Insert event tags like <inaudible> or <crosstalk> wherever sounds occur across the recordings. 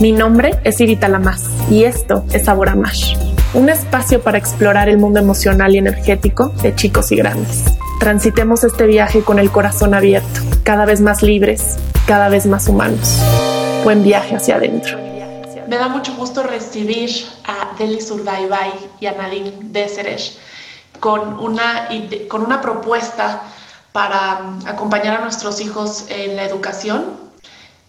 Mi nombre es Irita Lamas y esto es Sabor a un espacio para explorar el mundo emocional y energético de chicos y grandes. Transitemos este viaje con el corazón abierto, cada vez más libres, cada vez más humanos. Buen viaje hacia adentro. Me da mucho gusto recibir a Deli Surdaibay y a Nadine Deseresh con una, con una propuesta para acompañar a nuestros hijos en la educación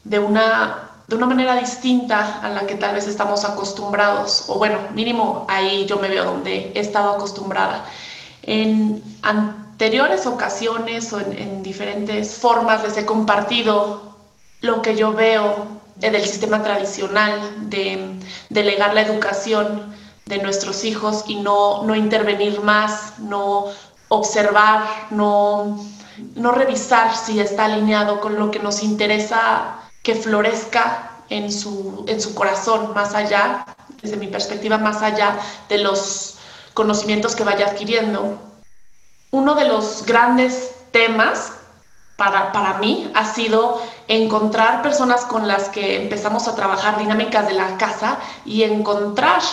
de una, de una manera distinta a la que tal vez estamos acostumbrados, o bueno, mínimo ahí yo me veo donde he estado acostumbrada. En anteriores ocasiones o en, en diferentes formas les he compartido lo que yo veo del sistema tradicional de delegar la educación de nuestros hijos y no, no intervenir más, no observar, no, no revisar si está alineado con lo que nos interesa que florezca en su, en su corazón, más allá, desde mi perspectiva, más allá de los conocimientos que vaya adquiriendo. Uno de los grandes temas para, para mí ha sido encontrar personas con las que empezamos a trabajar dinámicas de la casa y encontrar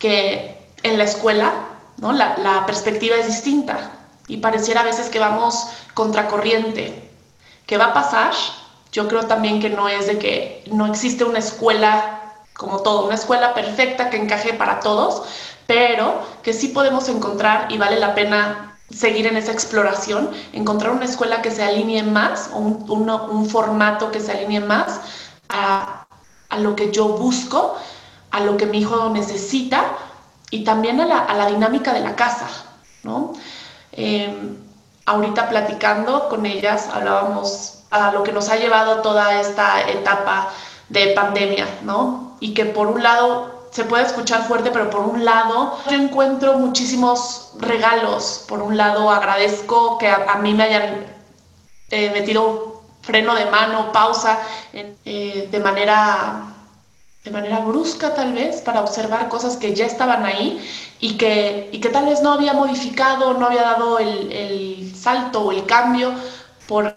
que en la escuela ¿no? la, la perspectiva es distinta y pareciera a veces que vamos contracorriente. ¿Qué va a pasar? Yo creo también que no es de que no existe una escuela como todo, una escuela perfecta que encaje para todos, pero que sí podemos encontrar y vale la pena seguir en esa exploración, encontrar una escuela que se alinee más o un, un, formato que se alinee más a, a, lo que yo busco, a lo que mi hijo necesita y también a la, a la dinámica de la casa, ¿no? Eh, ahorita platicando con ellas hablábamos a lo que nos ha llevado toda esta etapa de pandemia, ¿no? Y que por un lado se puede escuchar fuerte, pero por un lado yo encuentro muchísimos regalos. Por un lado agradezco que a, mí me hayan eh, metido freno de mano, pausa, eh, de manera de manera brusca tal vez para observar cosas que ya estaban ahí y que, y que tal vez no había modificado, no había dado el, el salto o el cambio por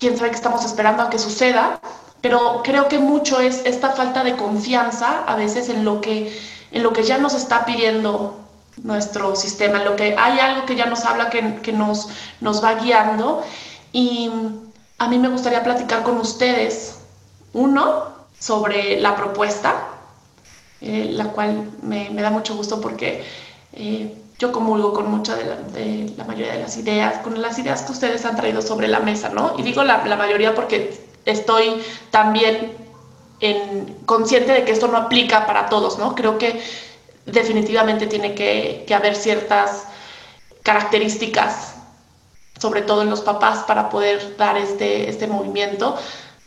quién sabe qué estamos esperando a que suceda pero creo que mucho es esta falta de confianza a veces en lo que, en lo que ya nos está pidiendo nuestro sistema, en lo que hay algo que ya nos habla, que, que nos, nos va guiando. Y a mí me gustaría platicar con ustedes, uno, sobre la propuesta, eh, la cual me, me, da mucho gusto porque eh, yo comulgo con mucha de la, de la, mayoría de las ideas, con las ideas que ustedes han traído sobre la mesa, ¿no? Y digo la, la mayoría porque estoy también en, consciente de que esto no aplica para todos, ¿no? Creo que definitivamente tiene que, que haber ciertas características, sobre todo en los papás, para poder dar este, este movimiento.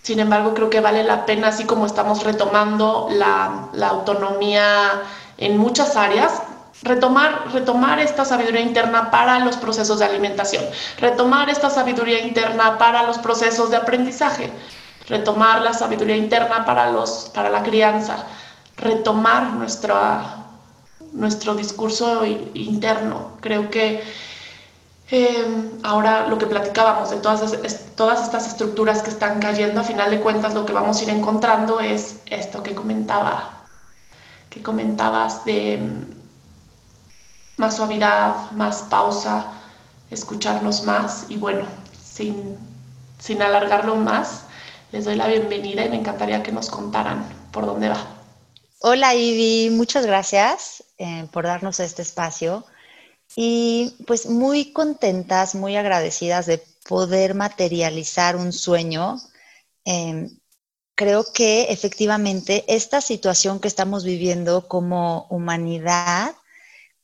Sin embargo, creo que vale la pena, así como estamos retomando la, la autonomía en muchas áreas, retomar, retomar esta sabiduría interna para los procesos de alimentación, retomar esta sabiduría interna para los procesos de aprendizaje, retomar la sabiduría interna para, los, para la crianza, retomar nuestra, nuestro discurso interno. Creo que eh, ahora lo que platicábamos de todas, todas estas estructuras que están cayendo, a final de cuentas lo que vamos a ir encontrando es esto que comentaba, que comentabas de más suavidad, más pausa, escucharnos más y bueno, sin, sin alargarlo más, les doy la bienvenida y me encantaría que nos contaran por dónde va. Hola Ivy, muchas gracias eh, por darnos este espacio y pues muy contentas, muy agradecidas de poder materializar un sueño. Eh, creo que efectivamente esta situación que estamos viviendo como humanidad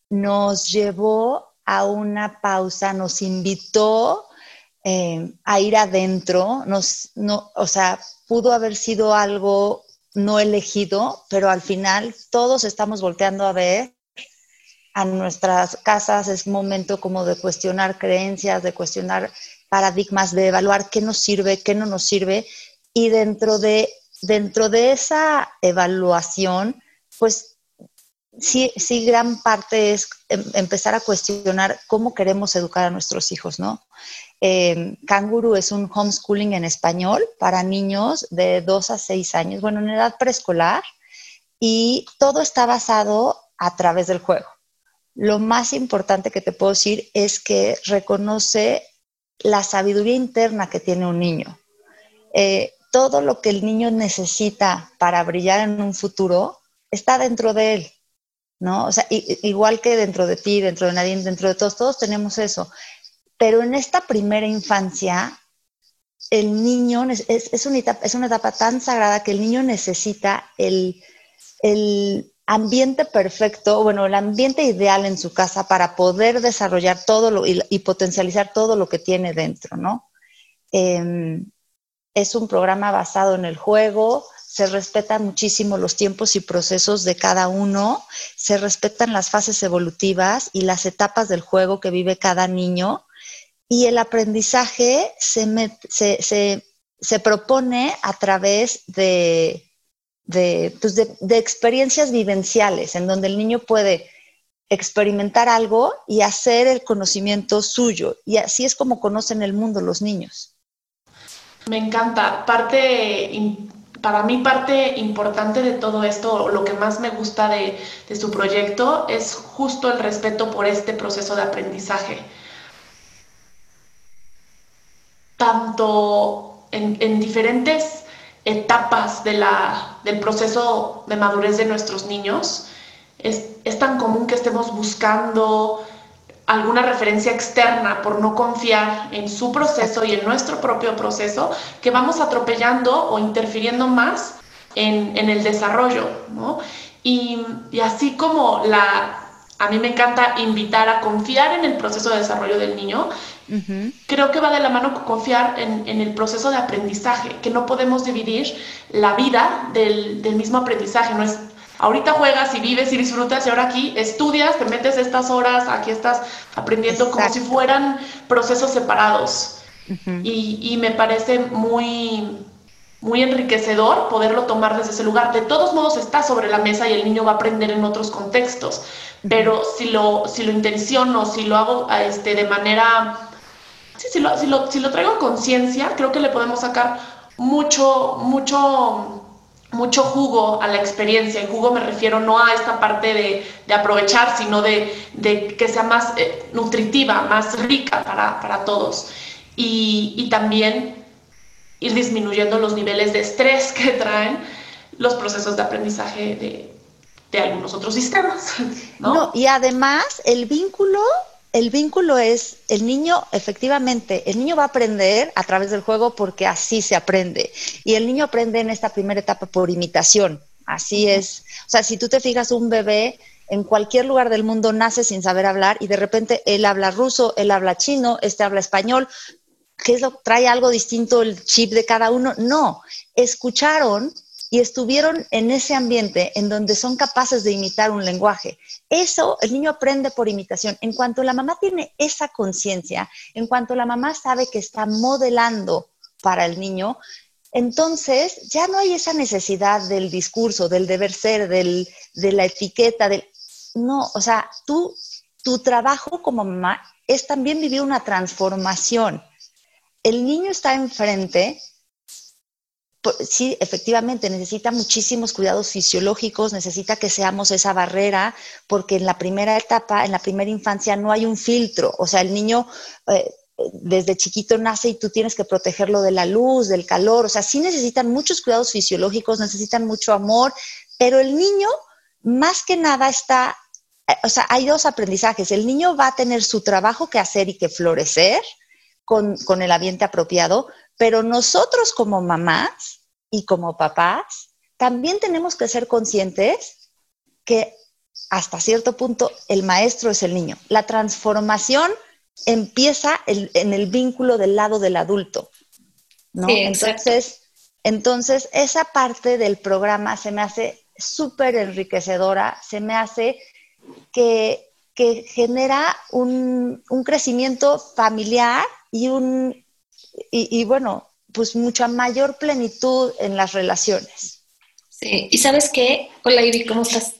nos llevó a una pausa, nos invitó eh, a ir adentro, nos, no, o sea, pudo haber sido algo no elegido, pero al final todos estamos volteando a ver a nuestras casas, es momento como de cuestionar creencias, de cuestionar paradigmas, de evaluar qué nos sirve, qué no nos sirve, y dentro de, dentro de esa evaluación, pues sí, sí, gran parte es em, empezar a cuestionar cómo queremos educar a nuestros hijos, ¿no? Eh, es un homeschooling en español para niños de 2 a 6 años, bueno, en edad preescolar, y todo está basado a través del juego. Lo más importante que te puedo decir es que reconoce la sabiduría interna que tiene un niño. Eh, todo lo que el niño necesita para brillar en un futuro está dentro de él, ¿no? O sea, igual que dentro de ti, dentro de nadie, dentro de todos, todos tenemos eso. Pero en esta primera infancia, el niño es, una, etapa, tan sagrada que el niño necesita el, ambiente perfecto, bueno, el ambiente ideal en su casa para poder desarrollar todo lo, y, potencializar todo lo que tiene dentro, ¿no? Em, es un programa basado en el juego, se respetan muchísimo los tiempos y procesos de cada uno, se respetan las fases evolutivas y las etapas del juego que vive cada niño y el aprendizaje se, se, propone a través pues de, de, experiencias vivenciales, en donde el niño puede experimentar algo y hacer el conocimiento suyo. Y así es como conocen el mundo los niños. Me encanta. Parte, para mí parte importante de todo esto, lo que más me gusta de, su proyecto, es justo el respeto por este proceso de aprendizaje. Tanto en, diferentes etapas de la, del proceso de madurez de nuestros niños, es, es, tan común que estemos buscando alguna referencia externa por no confiar en su proceso y en nuestro propio proceso, que vamos atropellando o interfiriendo más en, en el desarrollo, ¿no? Y, y así como la, a mí me encanta invitar a confiar en el proceso de desarrollo del niño, Creo que va de la mano con confiar en, el proceso de aprendizaje, que no podemos dividir la vida del, mismo aprendizaje. No es ahorita juegas y vives y disfrutas y ahora aquí estudias, te metes estas horas, aquí estás aprendiendo como si fueran procesos separados. y, me parece muy, muy enriquecedor poderlo tomar desde ese lugar. De todos modos está sobre la mesa y el niño va a aprender en otros contextos, pero si lo, si lo intenciono, si lo hago este, de manera sí, si lo, si lo, si lo traigo a conciencia, creo que le podemos sacar mucho, mucho, mucho jugo a la experiencia. Y jugo me refiero no a esta parte de, aprovechar, sino de, que sea más eh, nutritiva, más rica para, para todos. Y, y, también ir disminuyendo los niveles de estrés <laughs> que traen los procesos de aprendizaje de, de algunos otros sistemas. <laughs> no, y además el vínculo el vínculo es, el niño, efectivamente, el niño va a aprender a través del juego porque así se aprende. Y el niño aprende en esta primera etapa por imitación. Así es. O sea, si tú te fijas, un bebé en cualquier lugar del mundo nace sin saber hablar y de repente él habla ruso, él habla chino, este habla español. ¿Qué es lo trae algo distinto el chip de cada uno? No, escucharon y estuvieron en ese ambiente en donde son capaces de imitar un lenguaje. Eso el niño aprende por imitación. En cuanto la mamá tiene esa conciencia, en cuanto la mamá sabe que está modelando para el niño, entonces ya no hay esa necesidad del discurso, del deber ser, del, de la etiqueta, del... No, o sea, tú, tu trabajo como mamá es también vivir una transformación. El niño está enfrente sí, efectivamente, necesita muchísimos cuidados fisiológicos, necesita que seamos esa barrera, porque en la primera etapa, en la primera infancia, no hay un filtro. O sea, el niño eh, desde chiquito nace y tú tienes que protegerlo de la luz, del calor. O sea, sí necesitan muchos cuidados fisiológicos, necesitan mucho amor, pero el niño, más que nada, está. Eh, o sea, hay dos aprendizajes. El niño va a tener su trabajo que hacer y que florecer con, con el ambiente apropiado, pero nosotros como mamás y como papás también tenemos que ser conscientes que hasta cierto punto el maestro es el niño. La transformación empieza en el vínculo del lado del adulto. ¿no? entonces, entonces, esa parte del programa se me hace súper enriquecedora, se me hace que, genera un, un crecimiento familiar y un y, bueno, pues mucha mayor plenitud en las relaciones. Sí, y sabes qué, hola Ivy, ¿cómo estás?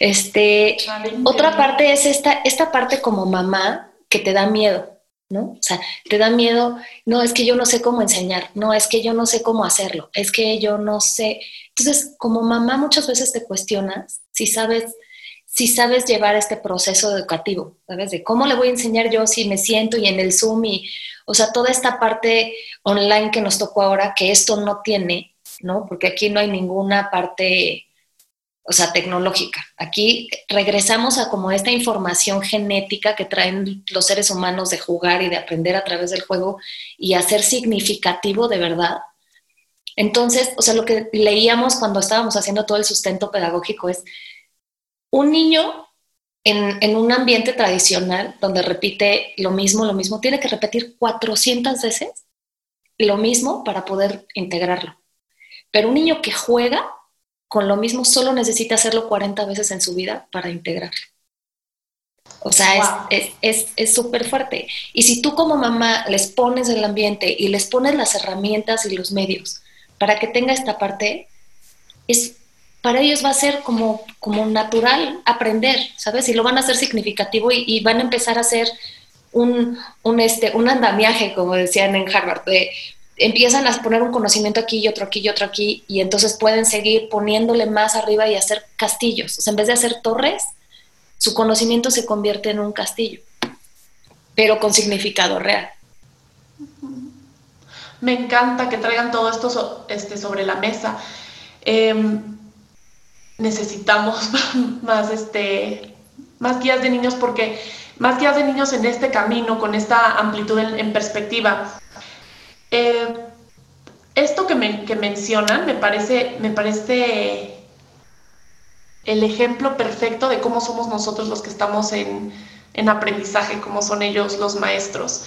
Este, otra parte es esta, esta parte como mamá que te da miedo, ¿no? O sea, te da miedo, no, es que yo no sé cómo enseñar, no, es que yo no sé cómo hacerlo, es que yo no sé. Entonces, como mamá muchas veces te cuestionas si sabes, si sabes llevar este proceso educativo, ¿sabes? De cómo le voy a enseñar yo si me siento y en el Zoom y, o sea, toda esta parte online que nos tocó ahora, que esto no tiene, ¿no? Porque aquí no hay ninguna parte o sea, tecnológica. Aquí regresamos a como esta información genética que traen los seres humanos de jugar y de aprender a través del juego y hacer significativo de verdad. Entonces, o sea, lo que leíamos cuando estábamos haciendo todo el sustento pedagógico es un niño en, en un ambiente tradicional donde repite lo mismo, lo mismo, tiene que repetir 400 veces lo mismo para poder integrarlo. Pero un niño que juega con lo mismo solo necesita hacerlo 40 veces en su vida para integrarlo. O sea, es súper fuerte. Y si tú como mamá les pones el ambiente y les pones las herramientas y los medios para que tenga esta parte, es, para ellos va a ser como, como natural aprender, ¿sabes? Y lo van a hacer significativo y, van a empezar a hacer un, un, este, un andamiaje, como decían en Harvard, empiezan a poner un conocimiento aquí y otro aquí y otro aquí, y entonces pueden seguir poniéndole más arriba y hacer castillos. O sea, en vez de hacer torres, su conocimiento se convierte en un castillo, pero con significado real. Me encanta que traigan todo esto este, sobre la mesa. Em, necesitamos <laughs> más, este, más guías de niños porque más guías de niños en este camino, con esta amplitud en perspectiva eh, esto que, mencionan me parece, me parece el ejemplo perfecto de cómo somos nosotros los que estamos en, aprendizaje, cómo son ellos los maestros.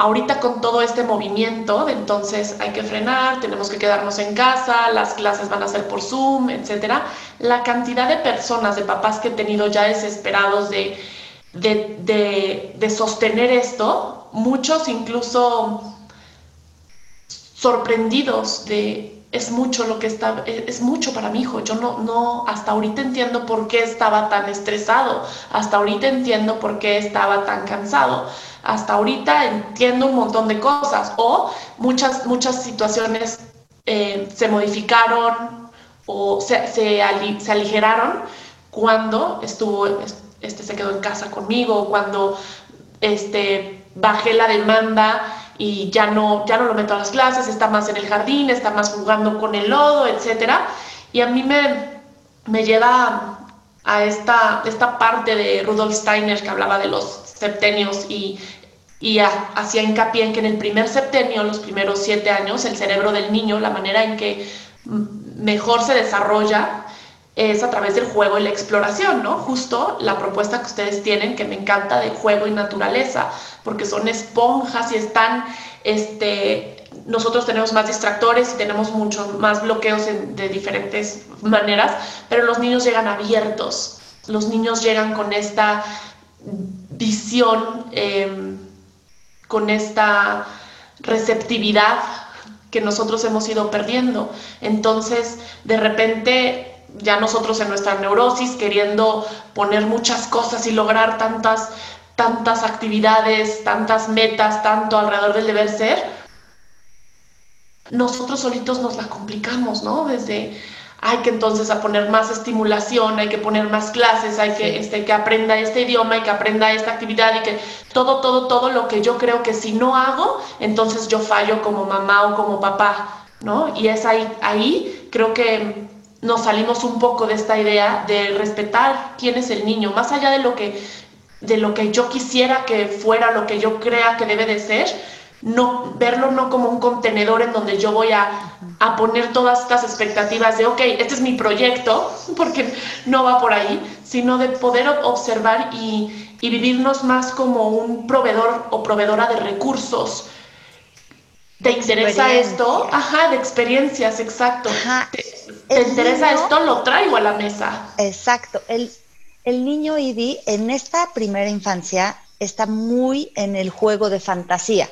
Ahorita con todo este movimiento, entonces hay que frenar, tenemos que quedarnos en casa, las clases van a ser por Zoom, etcétera. La cantidad de personas, de papás que he tenido ya desesperados de, de sostener esto, muchos incluso sorprendidos de es mucho lo que está, es mucho para mi hijo. Yo no, no, hasta ahorita entiendo por qué estaba tan estresado, hasta ahorita entiendo por qué estaba tan cansado, hasta ahorita entiendo un montón de cosas. O muchas, muchas situaciones eh, se modificaron o se, se, aligeraron cuando estuvo, este, se quedó en casa conmigo, cuando este, bajé la demanda y ya no, ya no lo meto a las clases, está más en el jardín, está más jugando con el lodo, etc. Y a mí me, me lleva a esta, esta parte de Rudolf Steiner que hablaba de los septenios y, y hacía hincapié en que en el primer septenio, los primeros siete años, el cerebro del niño, la manera en que mejor se desarrolla es a través del juego y la exploración, ¿no? Justo la propuesta que ustedes tienen, que me encanta de juego y naturaleza, porque son esponjas y están, este, nosotros tenemos más distractores y tenemos mucho más bloqueos de diferentes maneras, pero los niños llegan abiertos, los niños llegan con esta visión, em, con esta receptividad que nosotros hemos ido perdiendo. Entonces, de repente ya nosotros en nuestra neurosis queriendo poner muchas cosas y lograr tantas, tantas actividades, tantas metas, tanto alrededor del deber ser, nosotros solitos nos la complicamos, ¿no? Desde hay que entonces a poner más estimulación, hay que poner más clases, hay que, este, que aprenda este idioma y que aprenda esta actividad y que todo, todo, todo lo que yo creo que si no hago, entonces yo fallo como mamá o como papá, ¿no? Y es ahí, ahí creo que nos salimos un poco de esta idea de respetar quién es el niño, más allá de lo que, de lo que yo quisiera que fuera, lo que yo crea que debe de ser, no, verlo no como un contenedor en donde yo voy a, a, poner todas estas expectativas de, ok, este es mi proyecto, <laughs> porque no va por ahí, sino de poder observar y, y vivirnos más como un proveedor o proveedora de recursos, ¿Te interesa esto? Ajá, de experiencias, exacto. ¿Te, interesa esto? Lo traigo a la mesa. Exacto. El, el niño ID en esta primera infancia está muy en el juego de fantasía.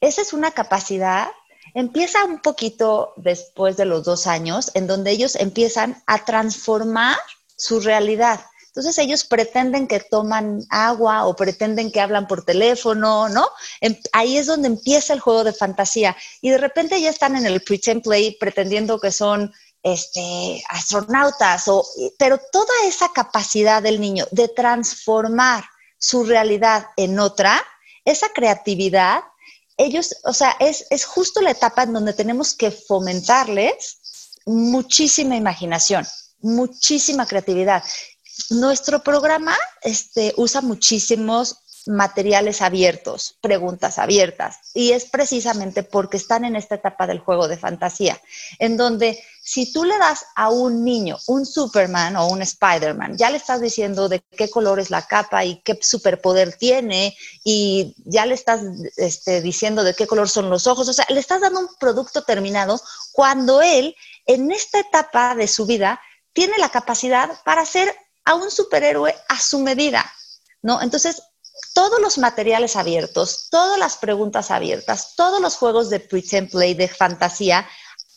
Esa es una capacidad, empieza un poquito después de los dos años, en donde ellos empiezan a transformar su realidad. Entonces ellos pretenden que toman agua o pretenden que hablan por teléfono, ¿no? Em, ahí es donde empieza el juego de fantasía y de repente ya están en el pretend play pretendiendo que son este, astronautas, o, pero toda esa capacidad del niño de transformar su realidad en otra, esa creatividad, ellos, o sea, es, es justo la etapa en donde tenemos que fomentarles muchísima imaginación, muchísima creatividad. Nuestro programa este, usa muchísimos materiales abiertos, preguntas abiertas, y es precisamente porque están en esta etapa del juego de fantasía, en donde si tú le das a un niño un Superman o un Spider-Man, ya le estás diciendo de qué color es la capa y qué superpoder tiene, y ya le estás este, diciendo de qué color son los ojos, o sea, le estás dando un producto terminado cuando él, en esta etapa de su vida, tiene la capacidad para ser a un superhéroe a su medida, ¿no? Entonces, todos los materiales abiertos, todas las preguntas abiertas, todos los juegos de pretend play, de fantasía,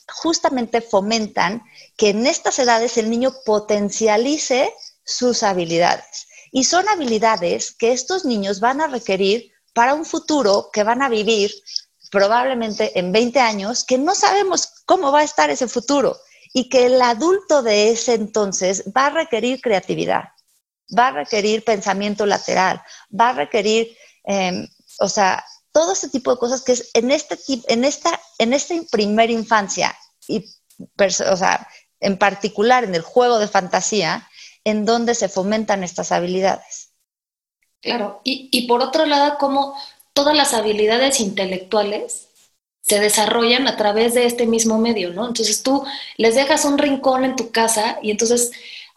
justamente fomentan que en estas edades el niño potencialice sus habilidades. Y son habilidades que estos niños van a requerir para un futuro que van a vivir probablemente en 20 años, que no sabemos cómo va a estar ese futuro y que el adulto de ese entonces va a requerir creatividad, va a requerir pensamiento lateral, va a requerir, em, o sea, todo ese tipo de cosas que es en, este, en, esta, en esta primera infancia, y, o sea, en particular en el juego de fantasía, en donde se fomentan estas habilidades. Claro, y, y por otro lado, como todas las habilidades intelectuales se desarrollan a través de este mismo medio, ¿no? Entonces tú les dejas un rincón en tu casa y entonces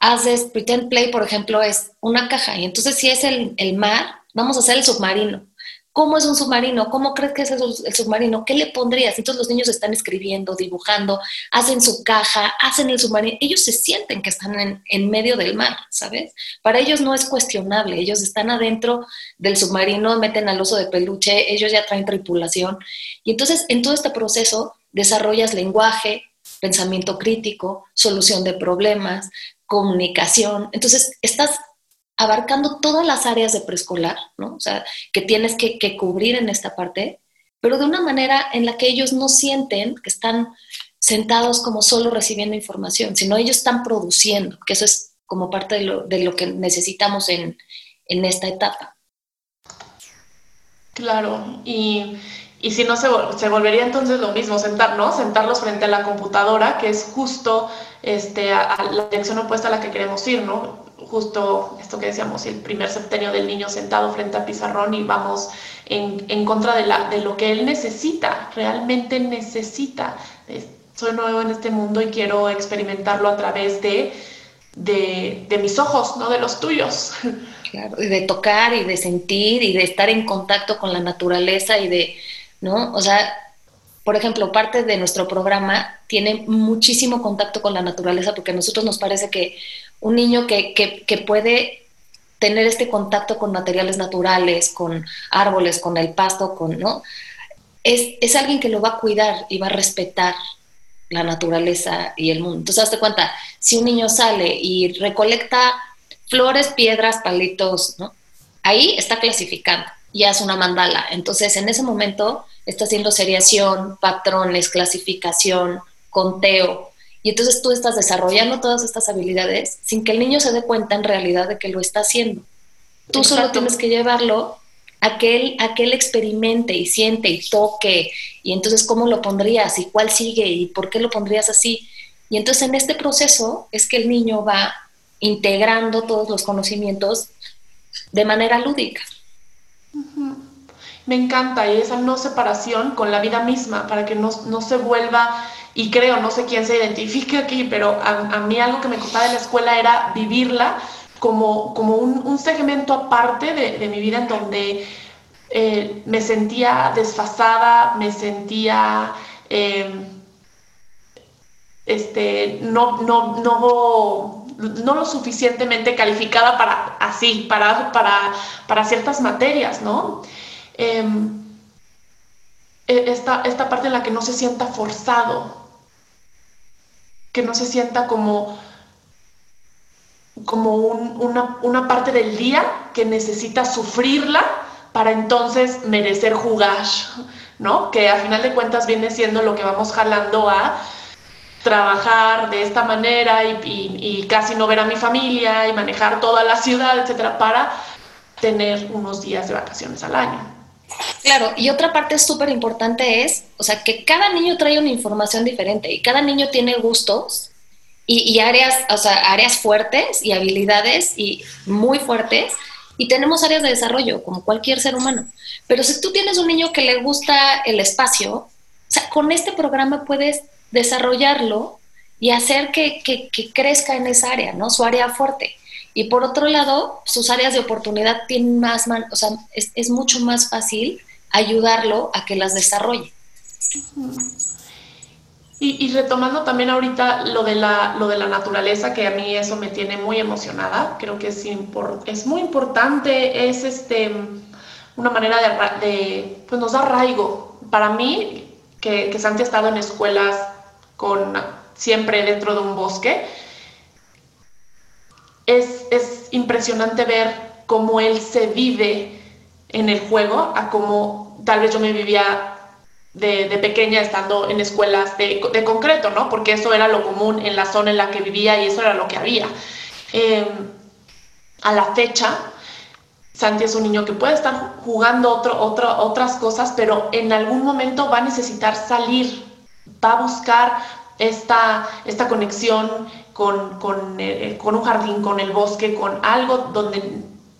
haces pretend play, por ejemplo, es una caja. Y entonces si es el, el mar, vamos a hacer el submarino. ¿Cómo es un submarino? ¿Cómo crees que es el submarino? ¿Qué le pondrías? Entonces los niños están escribiendo, dibujando, hacen su caja, hacen el submarino. Ellos se sienten que están en, en, medio del mar, ¿sabes? Para ellos no es cuestionable. Ellos están adentro del submarino, meten al oso de peluche, ellos ya traen tripulación. Y entonces en todo este proceso desarrollas lenguaje, pensamiento crítico, solución de problemas, comunicación. Entonces estás abarcando todas las áreas de preescolar, ¿no? O sea, que tienes que, cubrir en esta parte, pero de una manera en la que ellos no sienten que están sentados como solo recibiendo información, sino ellos están produciendo, que eso es como parte de lo, que necesitamos en, esta etapa. Claro, y, si no se, se, volvería entonces lo mismo, sentar, ¿no? Sentarlos frente a la computadora, que es justo este, a, la dirección opuesta a la que queremos ir, ¿no? justo esto que decíamos, el primer septenio del niño sentado frente al pizarrón y vamos en, en contra de, la, de, lo que él necesita, realmente necesita. Soy nuevo en este mundo y quiero experimentarlo a través de, de, de mis ojos, no de los tuyos. Claro, y de tocar y de sentir y de estar en contacto con la naturaleza y de, ¿no? O sea, por ejemplo, parte de nuestro programa tiene muchísimo contacto con la naturaleza porque a nosotros nos parece que un niño que, que, puede tener este contacto con materiales naturales, con árboles, con el pasto, con, ¿no? Es, es, alguien que lo va a cuidar y va a respetar la naturaleza y el mundo. Entonces, hazte cuenta, si un niño sale y recolecta flores, piedras, palitos, ¿no? Ahí está clasificando y hace una mandala. Entonces, en ese momento está haciendo seriación, patrones, clasificación, conteo, y entonces tú estás desarrollando todas estas habilidades sin que el niño se dé cuenta en realidad de que lo está haciendo. Tú solo tienes que llevarlo a que, él, a que él experimente y siente y toque. Y entonces, ¿cómo lo pondrías? ¿Y cuál sigue? ¿Y por qué lo pondrías así? Y entonces en este proceso es que el niño va integrando todos los conocimientos de manera lúdica. Me encanta y esa no separación con la vida misma para que no, no se vuelva y creo, no sé quién se identifique aquí, pero a, mí algo que me costaba de la escuela era vivirla como, como un, segmento aparte de, mi vida en donde eh, me sentía desfasada, me sentía em, este, no, no, no, no lo suficientemente calificada para así, para, para, para ciertas materias, ¿no? Em, e, esta, esta parte en la que no se sienta forzado, que no se sienta como como una, una parte del día que necesita sufrirla para entonces merecer jugar, ¿no? Que a final de cuentas viene siendo lo que vamos jalando a trabajar de esta manera y, casi no ver a mi familia y manejar toda la ciudad, etcétera, para tener unos días de vacaciones al año. Claro, y otra parte súper importante es, o sea, que cada niño trae una información diferente y cada niño tiene gustos y, áreas, o sea, áreas fuertes y habilidades y muy fuertes y tenemos áreas de desarrollo como cualquier ser humano. Pero si tú tienes un niño que le gusta el espacio, o sea, con este programa puedes desarrollarlo y hacer que, crezca en esa área, ¿no? Su área fuerte. Y por otro lado, sus áreas de oportunidad tienen más, o sea, es, mucho más fácil ayudarlo a que las desarrolle. Y, retomando también ahorita lo de, la, lo de la naturaleza, que a mí eso me tiene muy emocionada, creo que es, es muy importante, es este, una manera de, de, pues nos da arraigo. Para mí, que, que Santi ha estado en escuelas con siempre dentro de un bosque. Es, es impresionante ver cómo él se vive en el juego, a cómo tal vez yo me vivía de, de, pequeña estando en escuelas de, de, concreto, ¿no? Porque eso era lo común en la zona en la que vivía y eso era lo que había. Em, a la fecha, Santi es un niño que puede estar jugando otro, otro, otras cosas, pero en algún momento va a necesitar salir va a buscar esta, esta conexión con, con, eh, con, un jardín, con el bosque, con algo donde,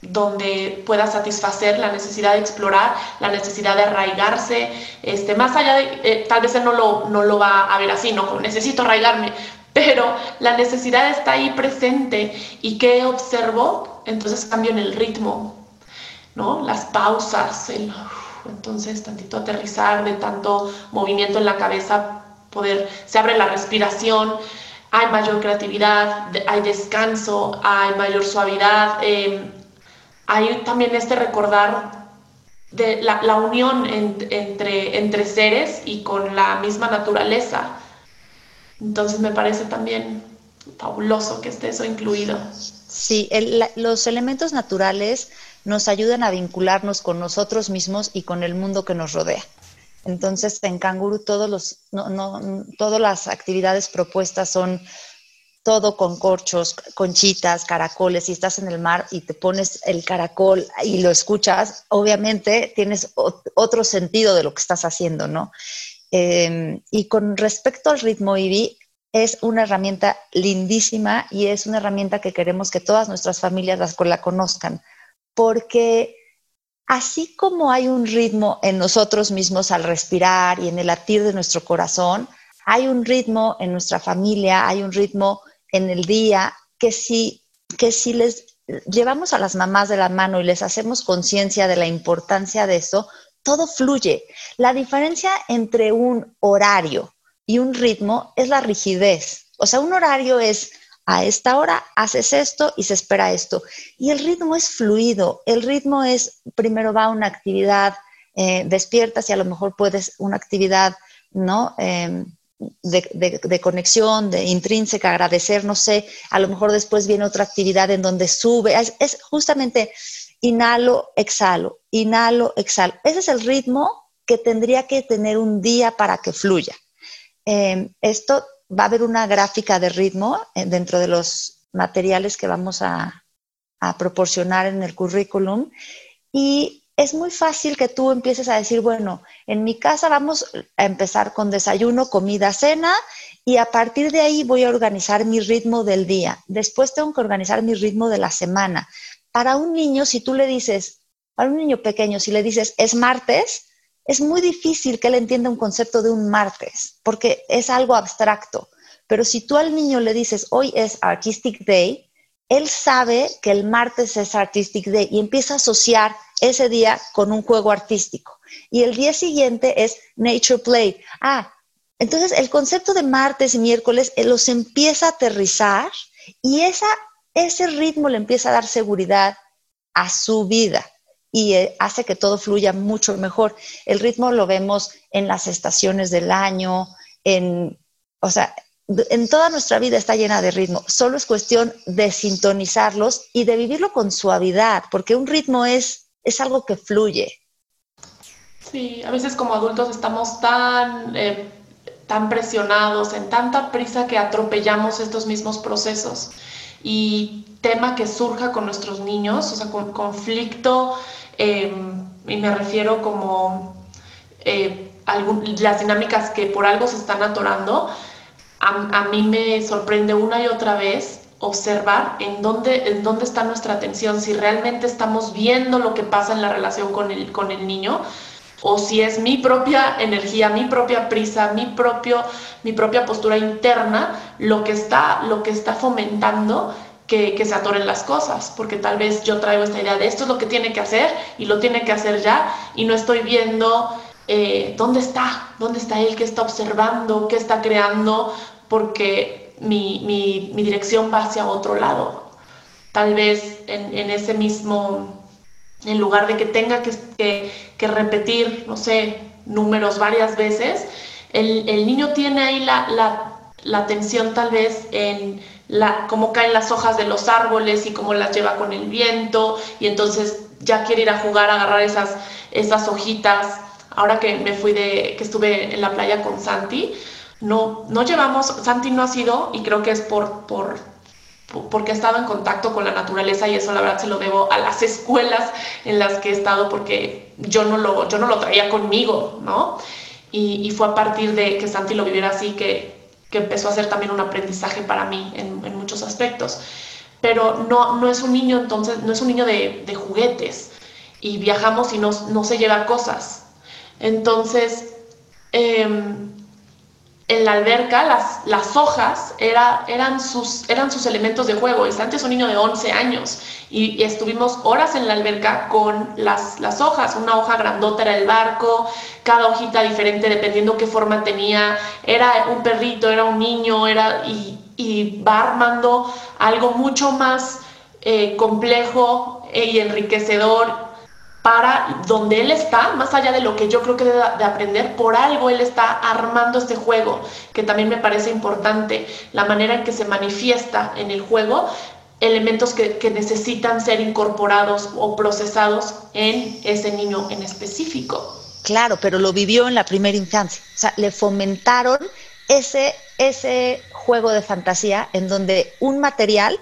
donde pueda satisfacer la necesidad de explorar, la necesidad de arraigarse, este, más allá de, eh, tal vez él no lo, no lo va a ver así, no, necesito arraigarme, pero la necesidad está ahí presente y ¿qué observo? Entonces cambio en el ritmo, ¿no? Las pausas, el, entonces tantito aterrizar de tanto movimiento en la cabeza poder, se abre la respiración, hay mayor creatividad, hay descanso, hay mayor suavidad, em, hay también este recordar de la, unión entre, entre seres y con la misma naturaleza. Entonces me parece también fabuloso que esté eso incluido. Sí, los elementos naturales nos ayudan a vincularnos con nosotros mismos y con el mundo que nos rodea. Entonces, en Canguru todos los, todas las actividades propuestas son todo con corchos, conchitas, caracoles. Si estás en el mar y te pones el caracol y lo escuchas, obviamente tienes otro sentido de lo que estás haciendo, ¿no? Em, y con respecto al ritmo IBI, es una herramienta lindísima y es una herramienta que queremos que todas nuestras familias la conozcan, porque así como hay un ritmo en nosotros mismos al respirar y en el latir de nuestro corazón, hay un ritmo en nuestra familia, hay un ritmo en el día que si, que si les llevamos a las mamás de la mano y les hacemos conciencia de la importancia de eso, todo fluye. La diferencia entre un horario y un ritmo es la rigidez. O sea, un horario es a esta hora haces esto y se espera esto. Y el ritmo es fluido, el ritmo es, primero va una actividad, eh, despiertas y a lo mejor puedes una actividad, ¿no? Em, de, conexión, de intrínseca, agradecer, no sé, a lo mejor después viene otra actividad en donde sube, es, justamente inhalo, exhalo, inhalo, exhalo. Ese es el ritmo que tendría que tener un día para que fluya. Em, esto va a haber una gráfica de ritmo eh, dentro de los materiales que vamos a, proporcionar en el currículum y es muy fácil que tú empieces a decir, bueno, en mi casa vamos a empezar con desayuno, comida, cena y a partir de ahí voy a organizar mi ritmo del día. Después tengo que organizar mi ritmo de la semana. Para un niño, si tú le dices, para un niño pequeño, si le dices, es martes, es muy difícil que él entienda un concepto de un martes, porque es algo abstracto. Pero si tú al niño le dices, hoy es Artistic Day, él sabe que el martes es Artistic Day y empieza a asociar ese día con un juego artístico. Y el día siguiente es Nature Play. Ah, entonces el concepto de martes y miércoles él los empieza a aterrizar y ese ritmo le empieza a dar seguridad a su vida y eh, hace que todo fluya mucho mejor. El ritmo lo vemos en las estaciones del año, en, o sea, en toda nuestra vida está llena de ritmo, solo es cuestión de sintonizarlos y de vivirlo con suavidad, porque un ritmo es, es algo que fluye. Sí, a veces como adultos estamos tan, eh, tan presionados, en tanta prisa que atropellamos estos mismos procesos. Y tema que surja con nuestros niños, o sea, con conflicto, em, y me refiero como eh, las dinámicas que por algo se están atorando, a, mí me sorprende una y otra vez observar en dónde, en dónde está nuestra atención, si realmente estamos viendo lo que pasa en la relación con el, con el niño o si es mi propia energía, mi propia prisa, mi, propio, mi propia postura interna lo que está, lo que está fomentando que, se atoren las cosas, porque tal vez yo traigo esta idea de esto es lo que tiene que hacer y lo tiene que hacer ya y no estoy viendo eh, dónde está, dónde está él, qué está observando, qué está creando, porque mi, mi, mi dirección va hacia otro lado. Tal vez en, en, ese mismo, en lugar de que tenga que, que, que repetir, no sé, números varias veces, el, el niño tiene ahí la, la, la, atención tal vez en la, cómo caen las hojas de los árboles y cómo las lleva con el viento, y entonces ya quiere ir a jugar, a agarrar esas, esas hojitas. Ahora que me fui de, que estuve en la playa con Santi, no, no llevamos, Santi no ha sido, y creo que es por, por, porque he estado en contacto con la naturaleza y eso la verdad se lo debo a las <laughs> escuelas en las que he estado porque yo no lo, yo no lo traía conmigo, ¿no? Y, y fue a partir de que Santi lo viviera así que, que empezó a ser también un aprendizaje para mí en, muchos aspectos. Pero no, no es un niño, entonces, no es un niño de, juguetes y viajamos y no, no se lleva cosas. Entonces, eh, en la alberca las, las hojas era, eran, sus, eran sus elementos de juego. Es antes un niño de 11 años y, estuvimos horas en la alberca con las, las hojas. Una hoja grandota era el barco, cada hojita diferente dependiendo qué forma tenía. Era un perrito, era un niño, era, y, y va armando algo mucho más eh, complejo y enriquecedor para donde él está, más allá de lo que yo creo que debe de aprender, por algo él está armando este juego, que también me parece importante, la manera en que se manifiesta en el juego, elementos que, que necesitan ser incorporados o procesados en ese niño en específico. Claro, pero lo vivió en la primera infancia, o sea, le fomentaron ese, ese juego de fantasía en donde un material,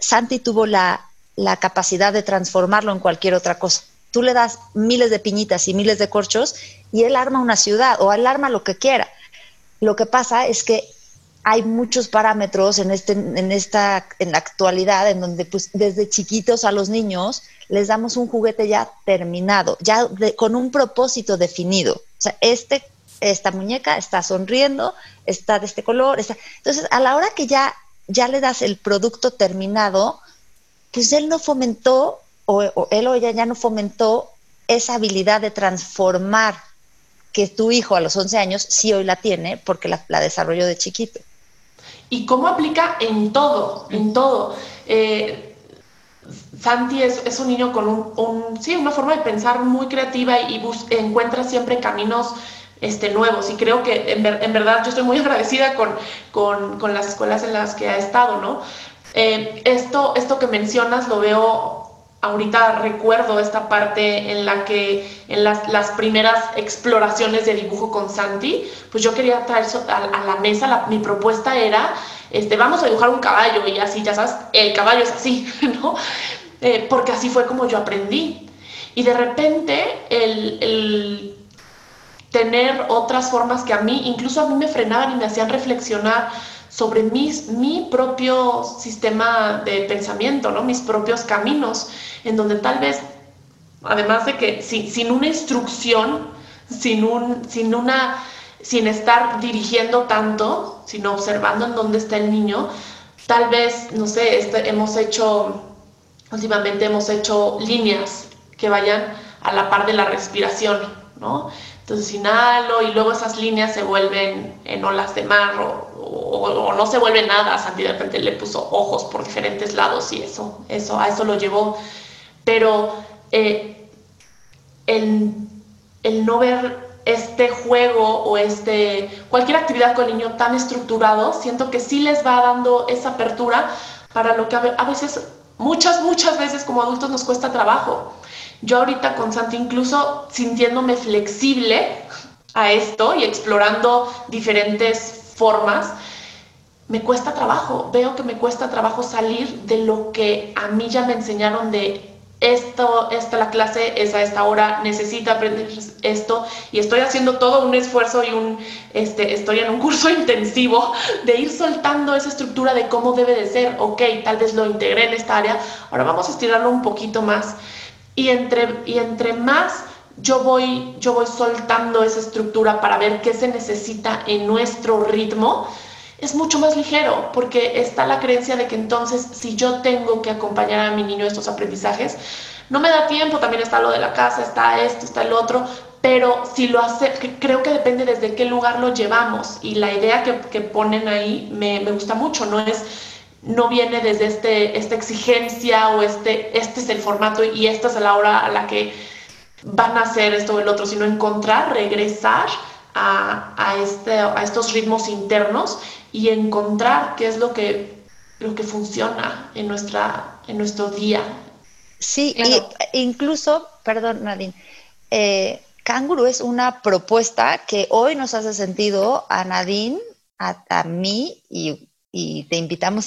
Santi tuvo la, la capacidad de transformarlo en cualquier otra cosa tú le das miles de piñitas y miles de corchos y él arma una ciudad o él arma lo que quiera. Lo que pasa es que hay muchos parámetros en, este, en, esta, en la actualidad en donde pues, desde chiquitos a los niños les damos un juguete ya terminado, ya con un propósito definido. O sea, este, esta muñeca está sonriendo, está de este color. Está... Entonces, a la hora que ya, ya le das el producto terminado, pues él no fomentó o, él o ella ya no fomentó esa habilidad de transformar que tu hijo a los 11 años sí hoy la tiene porque la, desarrolló de chiquito. ¿Y cómo aplica en todo? En todo. Eh, Santi es, un niño con un, sí, una forma de pensar muy creativa y encuentra siempre caminos este, nuevos. Y creo que en, verdad yo estoy muy <laughs> agradecida con, las escuelas en las que ha estado, ¿no? Eh, esto, esto que mencionas lo veo ahorita recuerdo esta parte en la que en las, las, primeras exploraciones de dibujo con Santi, pues yo quería traer a, la mesa, mi propuesta era, este, vamos a dibujar un caballo y así, ya sabes, el caballo es así, <laughs> ¿no? Eh, porque así fue como yo aprendí. Y de repente el, el tener otras formas que a mí, incluso a mí me frenaban y me hacían reflexionar sobre mis, mi propio sistema de pensamiento, ¿no? mis propios caminos, en donde tal vez, además de que sin, sin una instrucción, sin, un, sin, una, sin estar dirigiendo tanto, sino observando en dónde está el niño, tal vez, no sé, este, hemos hecho, últimamente hemos hecho líneas que vayan a la par de la respiración, ¿no? Entonces inhalo y luego esas líneas se vuelven en olas de mar o, no se vuelve nada. Santi de repente le puso ojos por diferentes lados y eso, eso a eso lo llevó. Pero eh, el, el, no ver este juego o este cualquier actividad con el niño tan estructurado, siento que sí les va dando esa apertura para lo que a veces, muchas, muchas veces como adultos nos cuesta trabajo. Yo ahorita con Santi, incluso sintiéndome flexible a esto y explorando diferentes formas, me cuesta trabajo, veo que me cuesta trabajo salir de lo que a mí ya me enseñaron de esto, esta la clase es a esta hora, necesita aprender esto y estoy haciendo todo un esfuerzo y un, este, estoy en un curso <laughs> intensivo de ir soltando esa estructura de cómo debe de ser, ok, tal vez lo integré en esta área, ahora vamos a estirarlo un poquito más. Y entre, y entre más yo voy, yo voy soltando esa estructura para ver qué se necesita en nuestro ritmo, es mucho más ligero, porque está la creencia de que entonces si yo tengo que acompañar a mi niño estos aprendizajes, no me da tiempo, también está lo de la casa, está esto, está el otro, pero si lo hace, creo que depende desde qué lugar lo llevamos y la idea que, ponen ahí me, me, gusta mucho, no es, no viene desde este, esta exigencia o este, este es el formato y esta es la hora a la que van a hacer esto o el otro, sino encontrar, regresar a, a, este, a estos ritmos internos y encontrar qué es lo que, lo que funciona en, nuestra, en nuestro día. Sí, incluso, perdón Nadine, eh, es una propuesta que hoy nos hace sentido a Nadine, a, mí y, te invitamos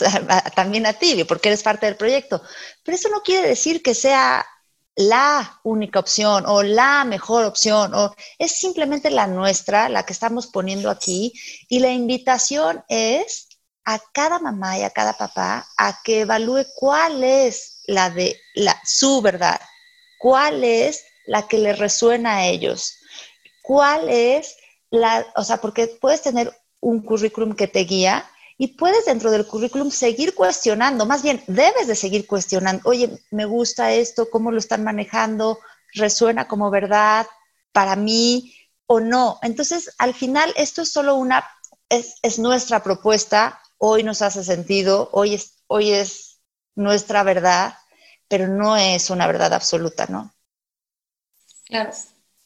también a ti, porque eres parte del proyecto. Pero eso no quiere decir que sea la única opción o la mejor opción, o es simplemente la nuestra, la que estamos poniendo aquí, y la invitación es a cada mamá y a cada papá a que evalúe cuál es la de la, su verdad, cuál es la que le resuena a ellos, cuál es la, o sea, porque puedes tener un currículum que te guía, y puedes dentro del currículum seguir cuestionando, más bien debes de seguir cuestionando, oye, me gusta esto, cómo lo están manejando, resuena como verdad para mí o no. Entonces, al final, esto es solo una, es, nuestra propuesta, hoy nos hace sentido, hoy es, hoy es nuestra verdad, pero no es una verdad absoluta, ¿no? Claro.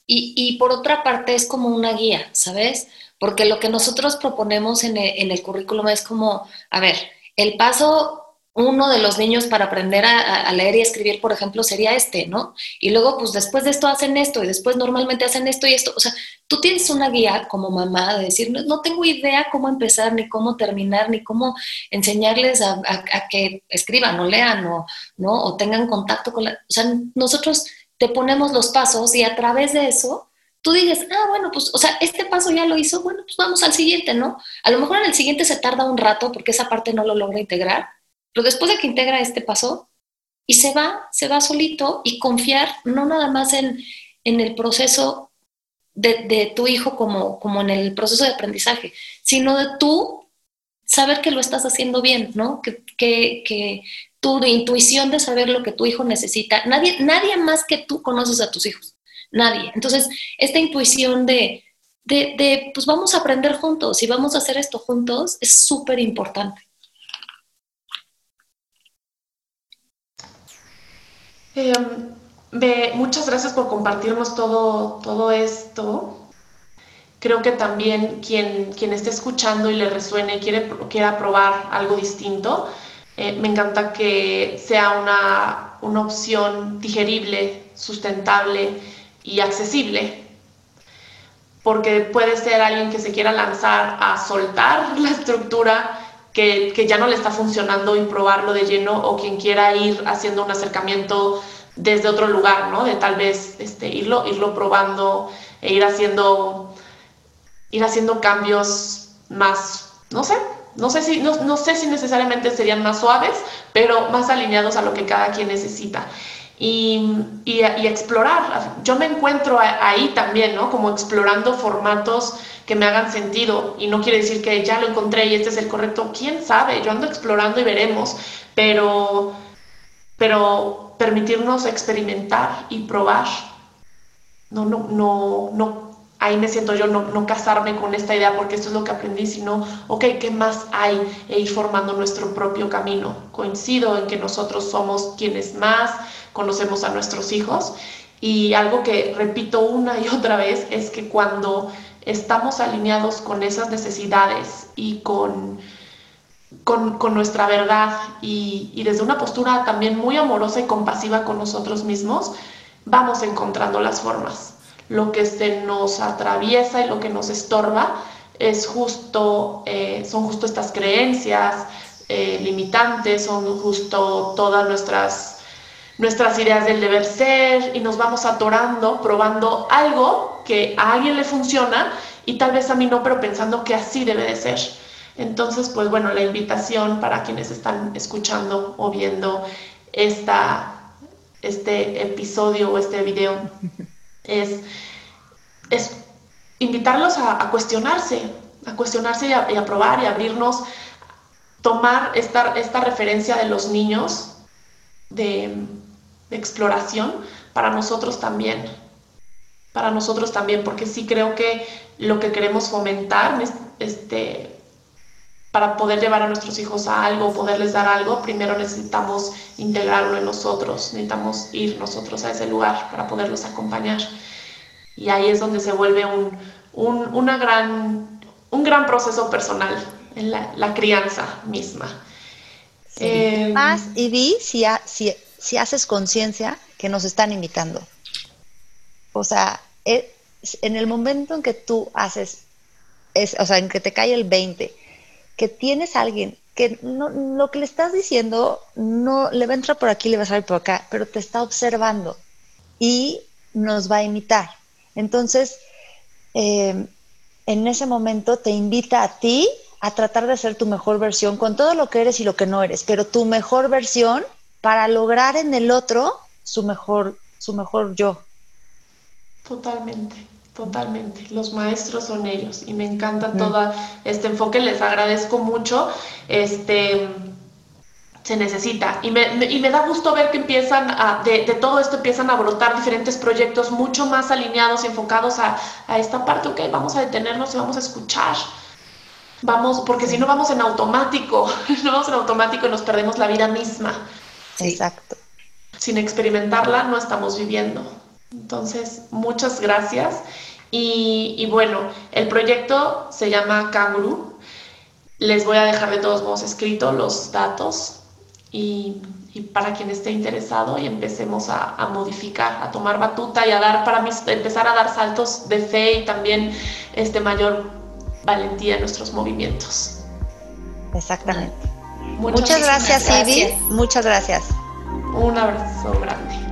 Y, y por otra parte es como una guía, ¿sabes? Porque lo que nosotros proponemos en el, currículum es como, a ver, el paso uno de los niños para aprender a, leer y escribir, por ejemplo, sería este, ¿no? Y luego, pues después de esto hacen esto y después normalmente hacen esto y esto. O sea, tú tienes una guía como mamá de decir, no, tengo idea cómo empezar, ni cómo terminar, ni cómo enseñarles a, que escriban o lean o, ¿no? o tengan contacto con la... O sea, nosotros te ponemos los pasos y a través de eso tú dices, ah, bueno, pues, o sea, este paso ya lo hizo, bueno, pues vamos al siguiente, ¿no? A lo mejor en el siguiente se tarda un rato porque esa parte no lo logra integrar, pero después de que integra este paso y se va, se va solito y confiar no nada más en, el proceso de, tu hijo como, como en el proceso de aprendizaje, sino de tú saber que lo estás haciendo bien, ¿no? Que, que, que tu intuición de saber lo que tu hijo necesita, nadie, nadie más que tú conoces a tus hijos nadie. Entonces, esta intuición de, de, pues vamos a aprender juntos y vamos a hacer esto juntos es súper importante. Em, muchas gracias por compartirnos todo, todo esto. Creo que también quien, quien esté escuchando y le resuene, quiere, quiera probar algo distinto, eh, me encanta que sea una, una opción digerible, sustentable, y accesible, porque puede ser alguien que se quiera lanzar a soltar <laughs> la estructura que, que, ya no le está funcionando y probarlo de lleno, o quien quiera ir haciendo un acercamiento desde otro lugar, ¿no? De tal vez este, irlo, irlo probando e ir haciendo, ir haciendo cambios más, no sé, no sé, si, no, no sé si necesariamente serían más suaves, pero más alineados a lo que cada quien necesita y, y, explorar. Yo me encuentro ahí también, ¿no? Como explorando formatos que me hagan sentido y no quiere decir que ya lo encontré y este es el correcto. ¿Quién sabe? Yo ando explorando y veremos, pero, pero permitirnos experimentar y probar. No, no, no, no, ahí me siento yo no, no, casarme con esta idea porque esto es lo que aprendí, sino, ok, ¿qué más hay? E ir formando nuestro propio camino. Coincido en que nosotros somos quienes más conocemos a nuestros hijos Y algo que repito una y otra vez es que cuando estamos alineados con esas necesidades y con, con, nuestra verdad y, y desde una postura también muy amorosa y compasiva con nosotros mismos, vamos encontrando las formas. Lo que se nos atraviesa y lo que nos estorba es justo, eh, son justo estas creencias eh, limitantes, son justo todas nuestras, nuestras ideas del deber ser y nos vamos atorando, probando algo que a alguien le funciona y tal vez a mí no, pero pensando que así debe de ser. Entonces, pues bueno, la invitación para quienes están escuchando o viendo esta, este episodio o este video <laughs> es, es invitarlos a, cuestionarse, a cuestionarse y a, probar y abrirnos, tomar esta, esta referencia de los niños de, exploración para nosotros también, para nosotros también, porque sí creo que lo que queremos fomentar, este, para poder llevar a nuestros hijos a algo, poderles dar algo, primero necesitamos integrarlo en nosotros, necesitamos ir nosotros a ese lugar para poderlos acompañar. Y ahí es donde se vuelve un, un, una gran, un gran proceso personal en la, crianza misma. Eh, Más, y vi si, si, si haces conciencia que nos están imitando. O sea, e, en el momento en que tú haces, es, o sea, en que te cae el 20, que tienes alguien que no, lo que le estás diciendo no le va a entrar por aquí, le va a salir por acá, pero te está observando y nos va a imitar. Entonces, eh, en ese momento te invita a ti a tratar de ser tu mejor versión con todo lo que eres y lo que no eres, pero tu mejor versión para lograr en el otro su mejor, su mejor yo. Totalmente, totalmente. Los maestros son ellos y me encanta todo este enfoque. Les agradezco mucho. Este se necesita. Y me, y me, da gusto ver que empiezan a, de, de, todo esto empiezan a brotar diferentes proyectos mucho más alineados y enfocados a, a, esta parte, ok, vamos a detenernos y vamos a escuchar. Vamos, porque si no vamos en automático, <laughs> no vamos en automático y nos perdemos la vida misma. Exacto. Sin experimentarla no estamos viviendo. Entonces, muchas gracias. Y, y bueno, el proyecto se llama Kanguru. Les voy a dejar de todos modos escrito los datos y, para quien esté interesado y empecemos a, modificar, a tomar batuta y a dar, para mí, empezar a dar saltos de fe y también este, mayor valentía en nuestros movimientos. Exactamente. Muchas, gracias, Ivy. Muchas gracias. Un abrazo grande.